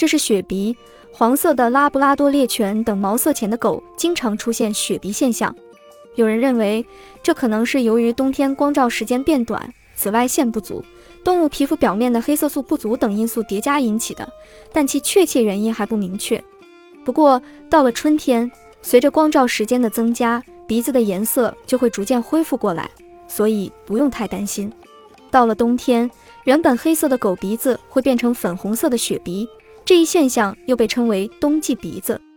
这是雪鼻。黄色的拉布拉多猎犬等毛色浅的狗经常出现雪鼻现象。有人认为，这可能是由于冬天光照时间变短、紫外线不足、动物皮肤表面的黑色素不足等因素叠加引起的，但其确切原因还不明确。不过，到了春天，随着光照时间的增加，鼻子的颜色就会逐渐恢复过来，所以不用太担心。到了冬天，原本黑色的狗鼻子会变成粉红色的雪鼻，这一现象又被称为冬季鼻子。